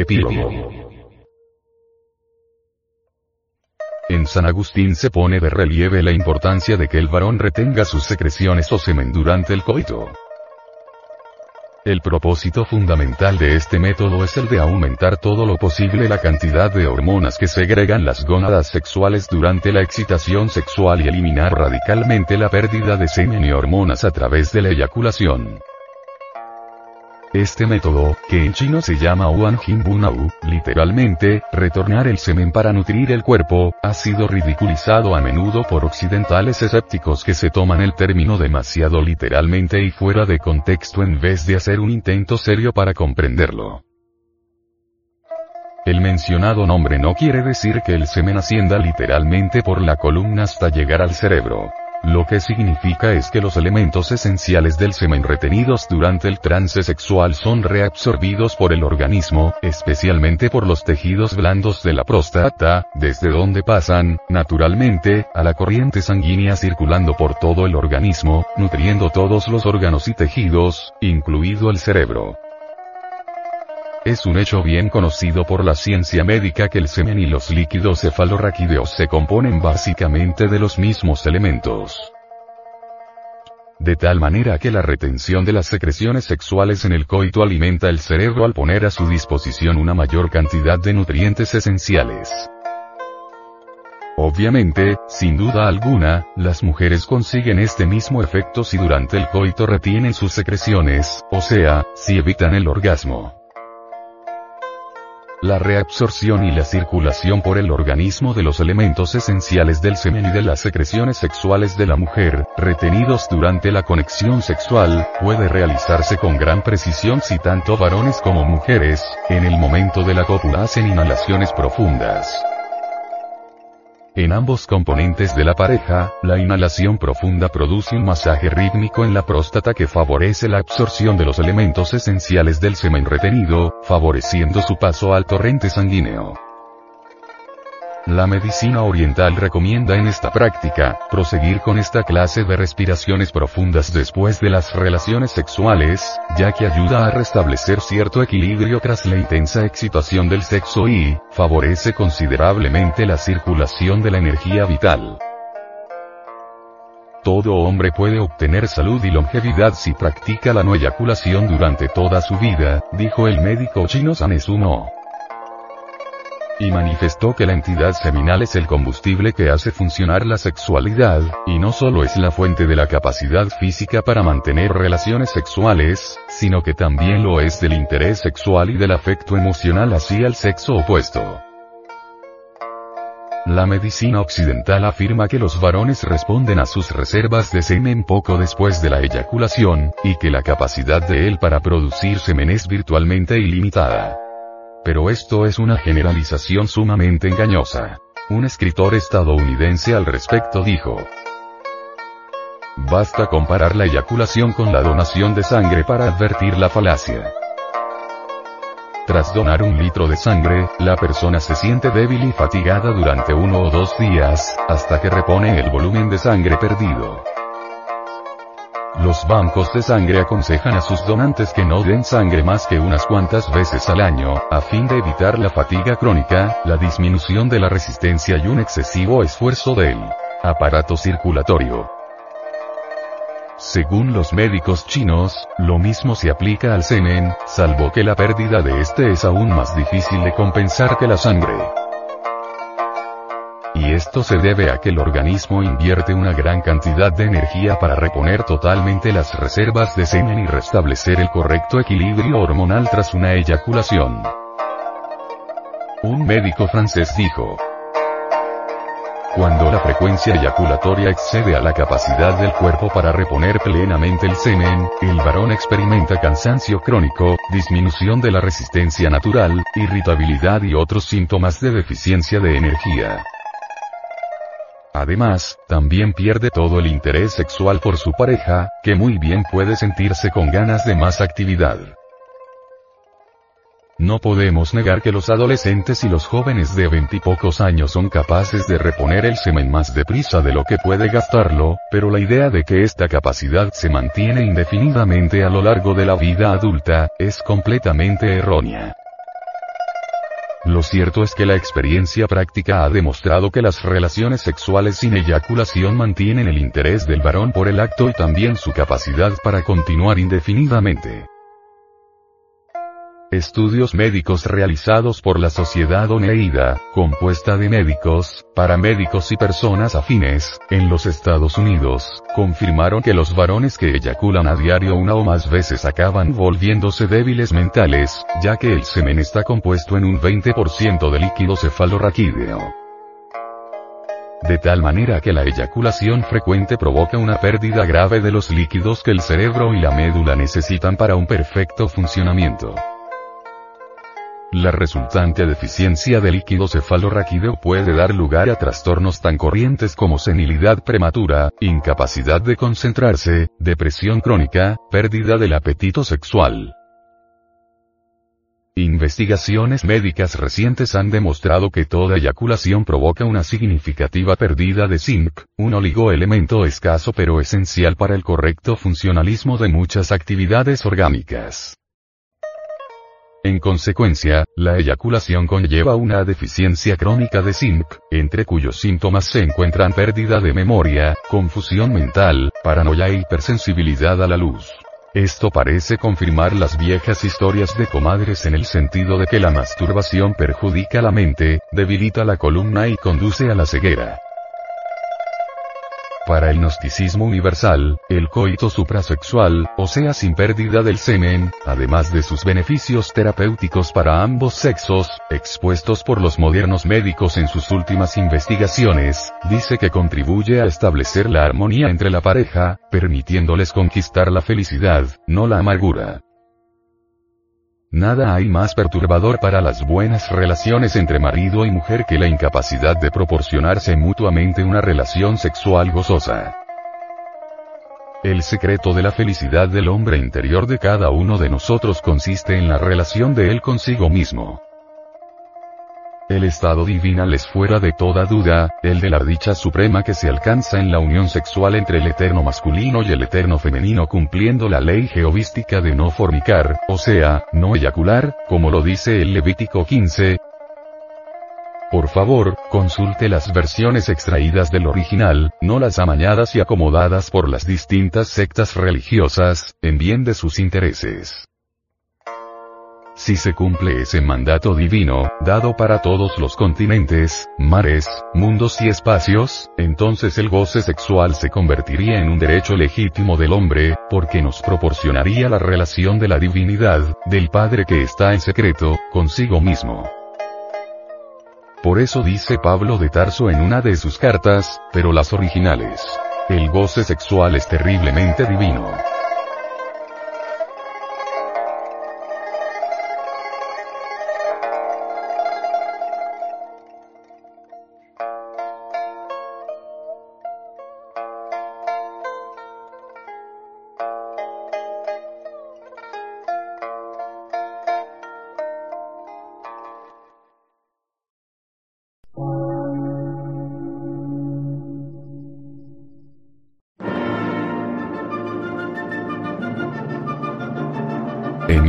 Epílogo. En San Agustín se pone de relieve la importancia de que el varón retenga sus secreciones o semen durante el coito. El propósito fundamental de este método es el de aumentar todo lo posible la cantidad de hormonas que segregan las gónadas sexuales durante la excitación sexual y eliminar radicalmente la pérdida de semen y hormonas a través de la eyaculación. Este método, que en chino se llama Wan Jin literalmente, retornar el semen para nutrir el cuerpo, ha sido ridiculizado a menudo por occidentales escépticos que se toman el término demasiado literalmente y fuera de contexto en vez de hacer un intento serio para comprenderlo. El mencionado nombre no quiere decir que el semen ascienda literalmente por la columna hasta llegar al cerebro. Lo que significa es que los elementos esenciales del semen retenidos durante el trance sexual son reabsorbidos por el organismo, especialmente por los tejidos blandos de la próstata, desde donde pasan, naturalmente, a la corriente sanguínea circulando por todo el organismo, nutriendo todos los órganos y tejidos, incluido el cerebro. Es un hecho bien conocido por la ciencia médica que el semen y los líquidos cefalorraquídeos se componen básicamente de los mismos elementos. De tal manera que la retención de las secreciones sexuales en el coito alimenta el cerebro al poner a su disposición una mayor cantidad de nutrientes esenciales. Obviamente, sin duda alguna, las mujeres consiguen este mismo efecto si durante el coito retienen sus secreciones, o sea, si evitan el orgasmo. La reabsorción y la circulación por el organismo de los elementos esenciales del semen y de las secreciones sexuales de la mujer, retenidos durante la conexión sexual, puede realizarse con gran precisión si tanto varones como mujeres, en el momento de la cópula hacen inhalaciones profundas. En ambos componentes de la pareja, la inhalación profunda produce un masaje rítmico en la próstata que favorece la absorción de los elementos esenciales del semen retenido, favoreciendo su paso al torrente sanguíneo. La medicina oriental recomienda en esta práctica, proseguir con esta clase de respiraciones profundas después de las relaciones sexuales, ya que ayuda a restablecer cierto equilibrio tras la intensa excitación del sexo y, favorece considerablemente la circulación de la energía vital. Todo hombre puede obtener salud y longevidad si practica la no eyaculación durante toda su vida, dijo el médico chino Sanesuno y manifestó que la entidad seminal es el combustible que hace funcionar la sexualidad, y no solo es la fuente de la capacidad física para mantener relaciones sexuales, sino que también lo es del interés sexual y del afecto emocional hacia el sexo opuesto. La medicina occidental afirma que los varones responden a sus reservas de semen poco después de la eyaculación, y que la capacidad de él para producir semen es virtualmente ilimitada. Pero esto es una generalización sumamente engañosa. Un escritor estadounidense al respecto dijo, Basta comparar la eyaculación con la donación de sangre para advertir la falacia. Tras donar un litro de sangre, la persona se siente débil y fatigada durante uno o dos días, hasta que repone el volumen de sangre perdido. Los bancos de sangre aconsejan a sus donantes que no den sangre más que unas cuantas veces al año, a fin de evitar la fatiga crónica, la disminución de la resistencia y un excesivo esfuerzo del aparato circulatorio. Según los médicos chinos, lo mismo se aplica al semen, salvo que la pérdida de este es aún más difícil de compensar que la sangre esto se debe a que el organismo invierte una gran cantidad de energía para reponer totalmente las reservas de semen y restablecer el correcto equilibrio hormonal tras una eyaculación. Un médico francés dijo, cuando la frecuencia eyaculatoria excede a la capacidad del cuerpo para reponer plenamente el semen, el varón experimenta cansancio crónico, disminución de la resistencia natural, irritabilidad y otros síntomas de deficiencia de energía. Además, también pierde todo el interés sexual por su pareja, que muy bien puede sentirse con ganas de más actividad. No podemos negar que los adolescentes y los jóvenes de veintipocos años son capaces de reponer el semen más deprisa de lo que puede gastarlo, pero la idea de que esta capacidad se mantiene indefinidamente a lo largo de la vida adulta, es completamente errónea. Lo cierto es que la experiencia práctica ha demostrado que las relaciones sexuales sin eyaculación mantienen el interés del varón por el acto y también su capacidad para continuar indefinidamente. Estudios médicos realizados por la Sociedad Oneida, compuesta de médicos, paramédicos y personas afines, en los Estados Unidos, confirmaron que los varones que eyaculan a diario una o más veces acaban volviéndose débiles mentales, ya que el semen está compuesto en un 20% de líquido cefalorraquídeo. De tal manera que la eyaculación frecuente provoca una pérdida grave de los líquidos que el cerebro y la médula necesitan para un perfecto funcionamiento. La resultante deficiencia de líquido cefalorraquídeo puede dar lugar a trastornos tan corrientes como senilidad prematura, incapacidad de concentrarse, depresión crónica, pérdida del apetito sexual. Investigaciones médicas recientes han demostrado que toda eyaculación provoca una significativa pérdida de zinc, un oligoelemento escaso pero esencial para el correcto funcionalismo de muchas actividades orgánicas. En consecuencia, la eyaculación conlleva una deficiencia crónica de zinc, entre cuyos síntomas se encuentran pérdida de memoria, confusión mental, paranoia e hipersensibilidad a la luz. Esto parece confirmar las viejas historias de comadres en el sentido de que la masturbación perjudica la mente, debilita la columna y conduce a la ceguera. Para el gnosticismo universal, el coito suprasexual, o sea sin pérdida del semen, además de sus beneficios terapéuticos para ambos sexos, expuestos por los modernos médicos en sus últimas investigaciones, dice que contribuye a establecer la armonía entre la pareja, permitiéndoles conquistar la felicidad, no la amargura. Nada hay más perturbador para las buenas relaciones entre marido y mujer que la incapacidad de proporcionarse mutuamente una relación sexual gozosa. El secreto de la felicidad del hombre interior de cada uno de nosotros consiste en la relación de él consigo mismo. El estado divinal es fuera de toda duda, el de la dicha suprema que se alcanza en la unión sexual entre el eterno masculino y el eterno femenino cumpliendo la ley geovística de no fornicar, o sea, no eyacular, como lo dice el Levítico 15. Por favor, consulte las versiones extraídas del original, no las amañadas y acomodadas por las distintas sectas religiosas, en bien de sus intereses. Si se cumple ese mandato divino, dado para todos los continentes, mares, mundos y espacios, entonces el goce sexual se convertiría en un derecho legítimo del hombre, porque nos proporcionaría la relación de la divinidad, del Padre que está en secreto, consigo mismo. Por eso dice Pablo de Tarso en una de sus cartas, pero las originales. El goce sexual es terriblemente divino.